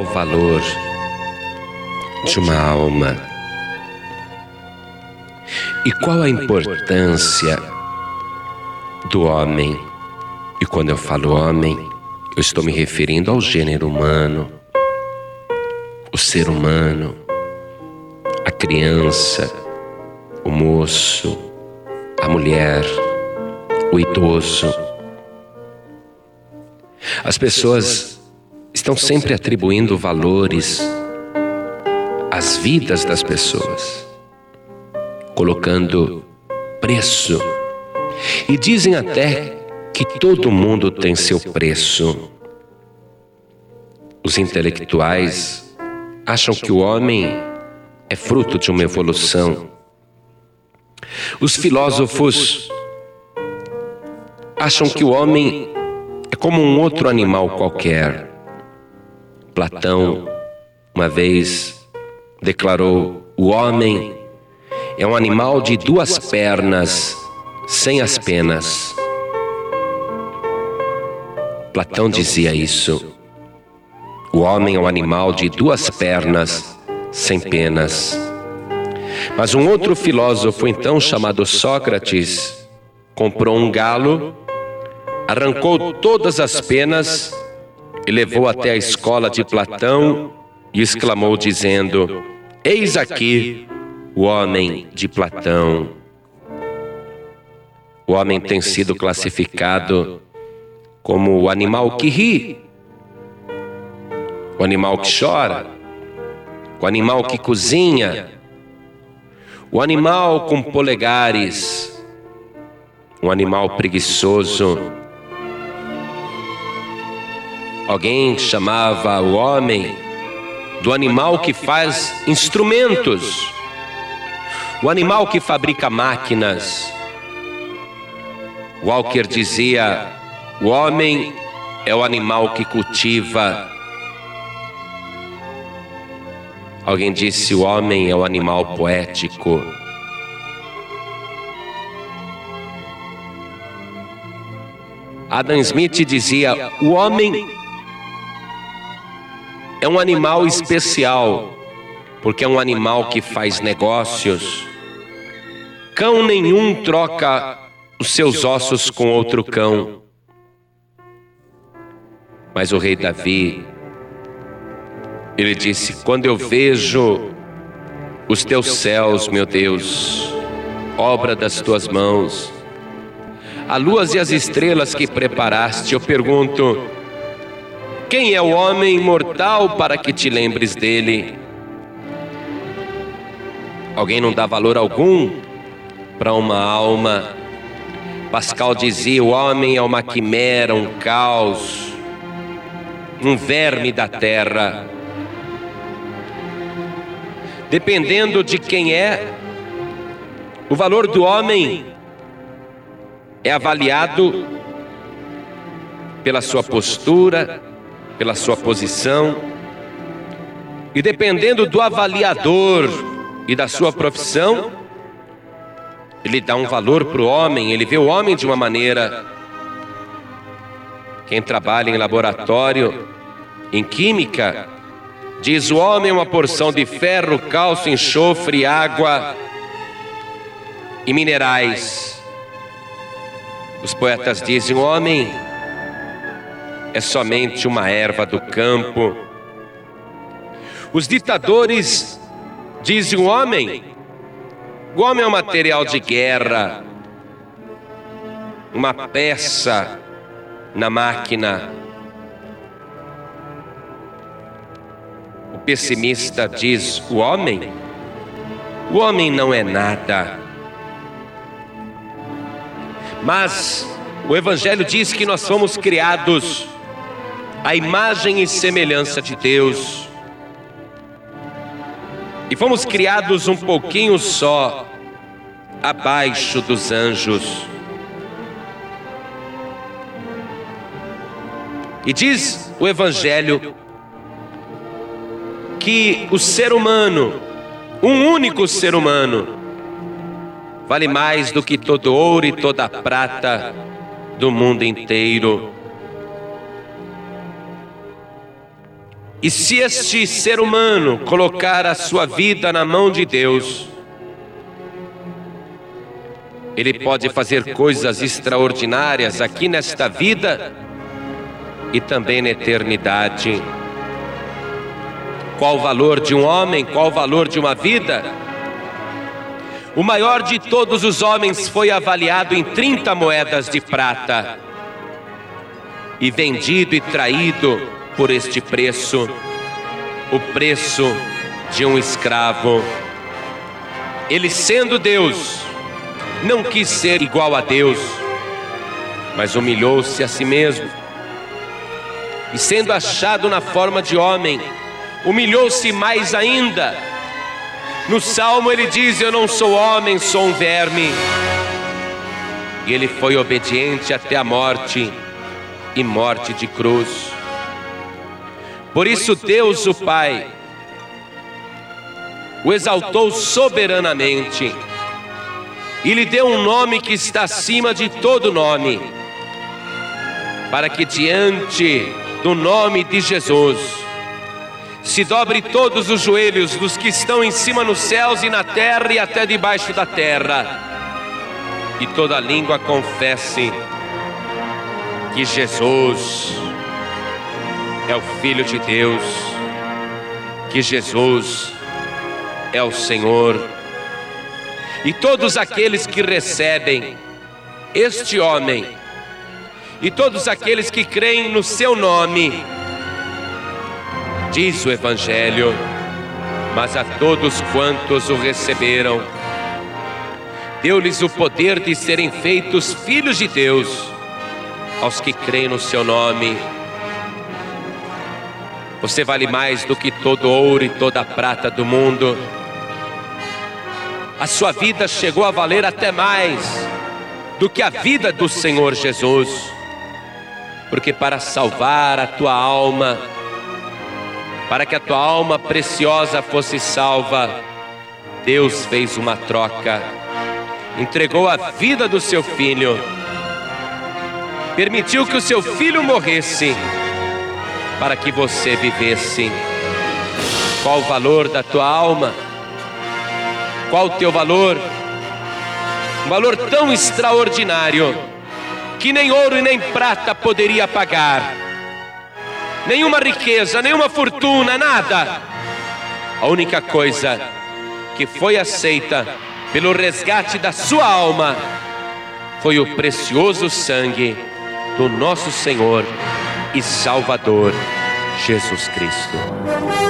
real valor de uma alma. E qual a importância do homem? E quando eu falo homem, eu estou me referindo ao gênero humano, o ser humano, a criança, o moço, a mulher, o idoso. As pessoas estão sempre atribuindo valores às vidas das pessoas, colocando preço. E dizem até que todo mundo tem seu preço. Os intelectuais acham que o homem é fruto de uma evolução. Os filósofos acham que o homem é como um outro animal qualquer. Platão, uma vez, declarou: o homem é um animal de duas pernas, sem as penas. Platão dizia isso. O homem é um animal de duas pernas, sem penas. Mas um outro filósofo, então chamado Sócrates, comprou um galo, arrancou todas as penas e levou até a escola de Platão e exclamou, dizendo: Eis aqui o homem de Platão. O homem tem sido classificado como o animal que ri o animal que chora, o animal que cozinha, o animal com polegares, um animal preguiçoso. Alguém chamava o homem do animal que faz instrumentos, o animal que fabrica máquinas. Walker dizia: o homem é o animal que cultiva Alguém disse: o homem é o animal poético. Adam Smith dizia: o homem é um animal especial, porque é um animal que faz negócios. Cão nenhum troca os seus ossos com outro cão. Mas o rei Davi ele disse: Quando eu vejo os teus céus, meu Deus, obra das tuas mãos, a lua e as estrelas que preparaste, eu pergunto: quem é o homem mortal para que te lembres dele? Alguém não dá valor algum para uma alma. Pascal dizia: o homem é uma quimera, um caos, um verme da terra dependendo de quem é, o valor do homem é avaliado pela sua postura, pela sua posição, e dependendo do avaliador e da sua profissão, ele dá um valor para o homem, ele vê o homem de uma maneira. Quem trabalha em laboratório, em química, Diz o homem uma porção de ferro, cálcio, enxofre, água e minerais. Os poetas dizem: o homem é somente uma erva do campo. Os ditadores dizem: o homem, o homem é um material de guerra, uma peça na máquina pessimista diz: o homem? O homem não é nada. Mas o Evangelho diz que nós fomos criados à imagem e semelhança de Deus. E fomos criados um pouquinho só abaixo dos anjos. E diz o Evangelho que o ser humano, um único ser humano, vale mais do que todo ouro e toda prata do mundo inteiro. E se este ser humano colocar a sua vida na mão de Deus, ele pode fazer coisas extraordinárias aqui nesta vida e também na eternidade. Qual o valor de um homem? Qual o valor de uma vida? O maior de todos os homens foi avaliado em 30 moedas de prata e vendido e traído por este preço o preço de um escravo. Ele, sendo Deus, não quis ser igual a Deus, mas humilhou-se a si mesmo. E sendo achado na forma de homem, humilhou-se mais ainda. No salmo ele diz: Eu não sou homem, sou um verme. E ele foi obediente até a morte e morte de cruz. Por isso, Deus, o Pai, o exaltou soberanamente e lhe deu um nome que está acima de todo nome, para que diante do nome de Jesus se dobre todos os joelhos dos que estão em cima nos céus e na terra e até debaixo da terra, e toda língua confesse que Jesus é o Filho de Deus, que Jesus é o Senhor. E todos aqueles que recebem este homem, e todos aqueles que creem no seu nome, diz o Evangelho, mas a todos quantos o receberam, deu-lhes o poder de serem feitos filhos de Deus, aos que creem no seu nome. Você vale mais do que todo ouro e toda prata do mundo. A sua vida chegou a valer até mais do que a vida do Senhor Jesus. Porque para salvar a tua alma, para que a tua alma preciosa fosse salva, Deus fez uma troca, entregou a vida do seu filho, permitiu que o seu filho morresse, para que você vivesse. Qual o valor da tua alma? Qual o teu valor? Um valor tão extraordinário que nem ouro e nem prata poderia pagar nenhuma riqueza, nenhuma fortuna, nada. A única coisa que foi aceita pelo resgate da sua alma foi o precioso sangue do nosso Senhor e Salvador Jesus Cristo.